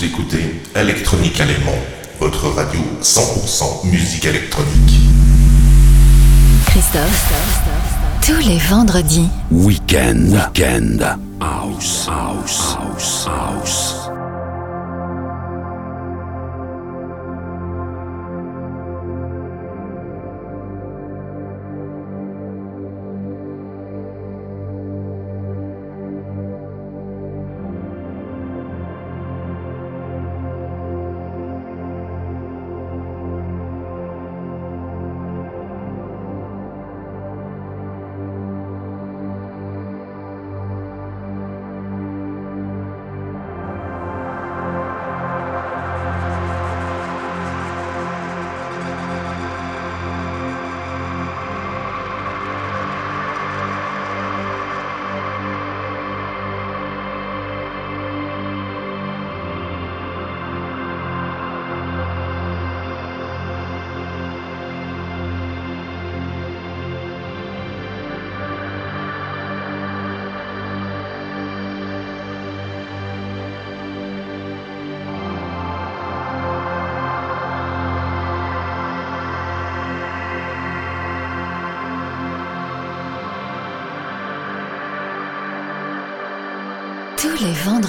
Vous écoutez Electronique Allemand, votre radio 100% musique électronique. Christophe, tous les vendredis. Weekend, weekend, house, house, house, house.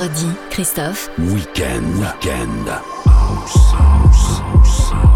Les vendredis, Christophe. Weekend, weekend. House, house, house, house.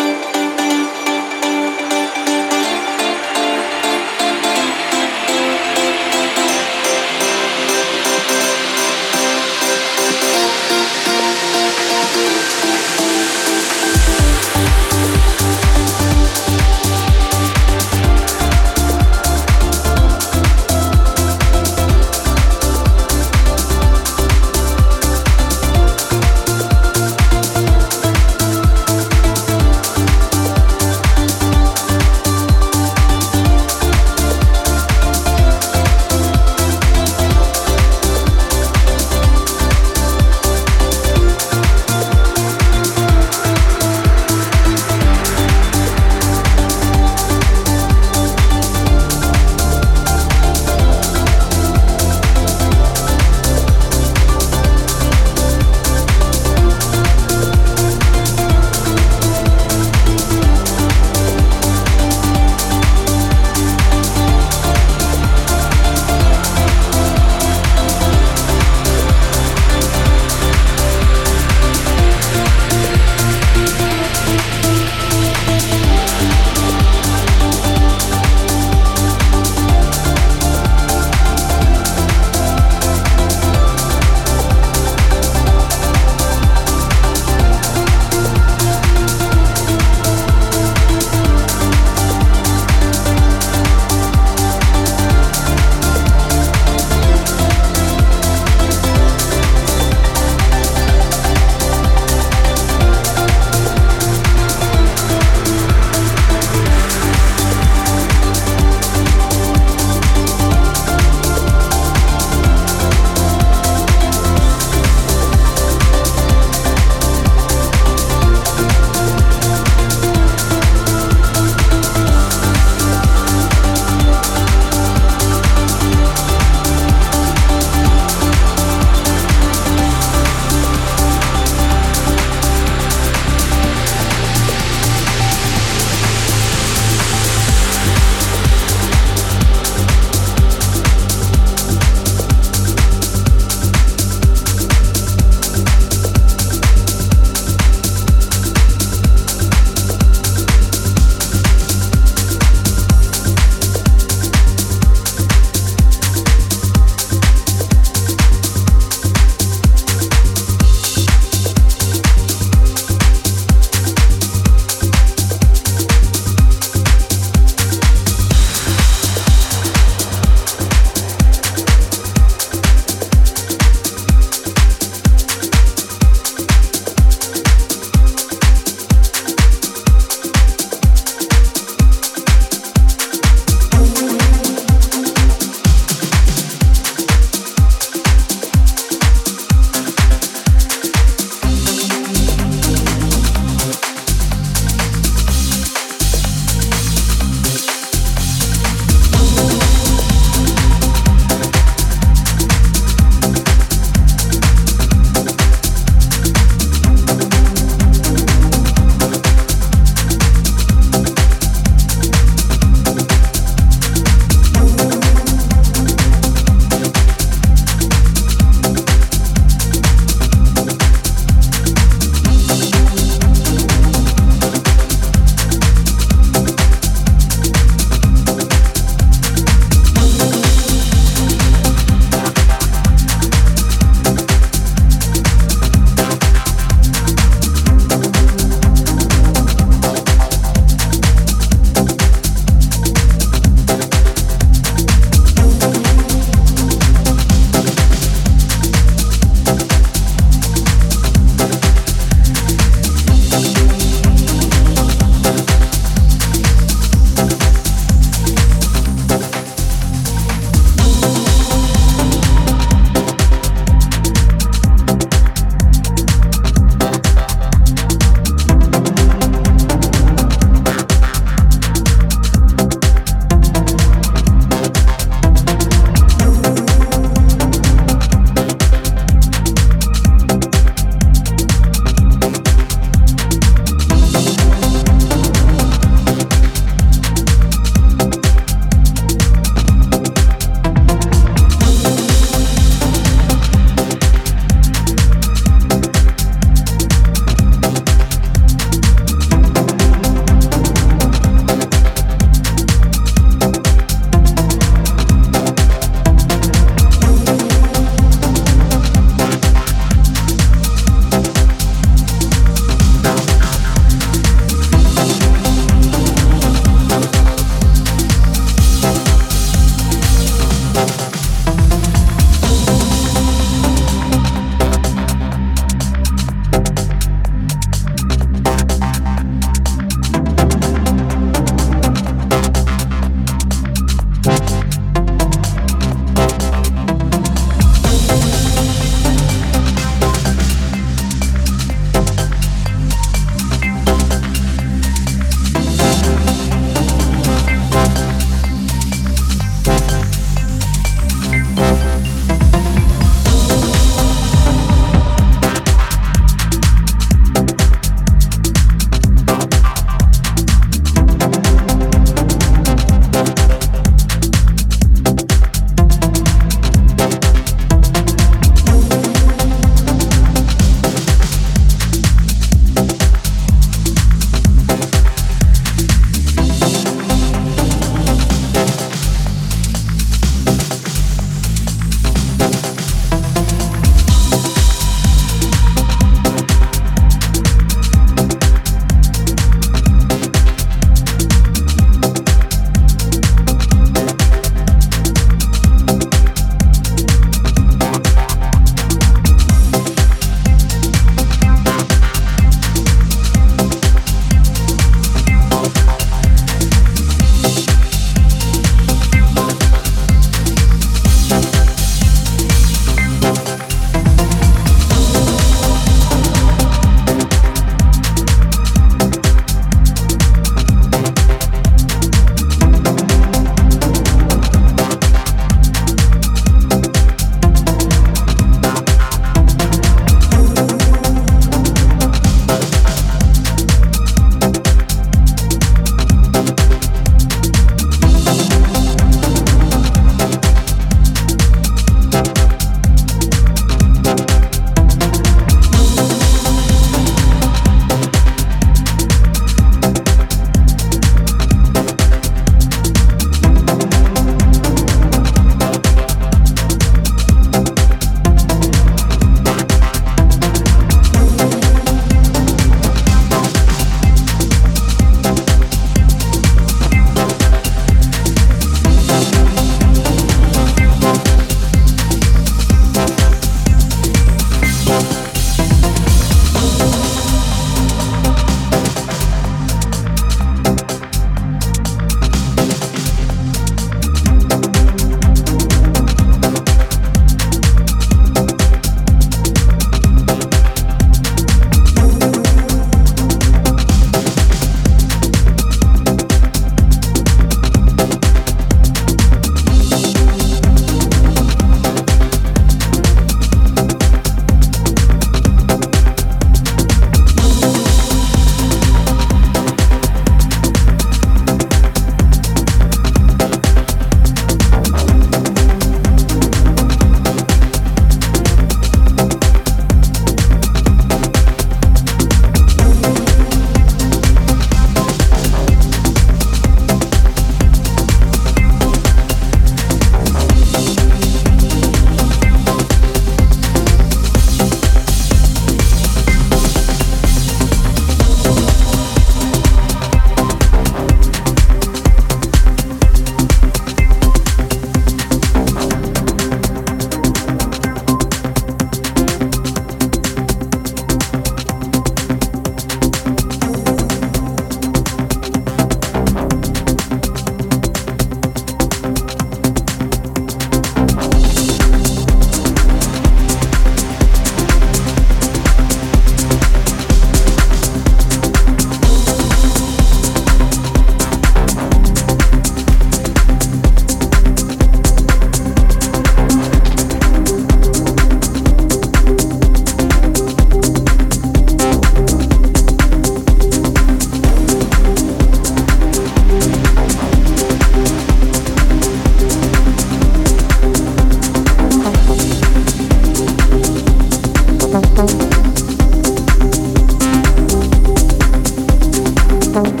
Thank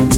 you.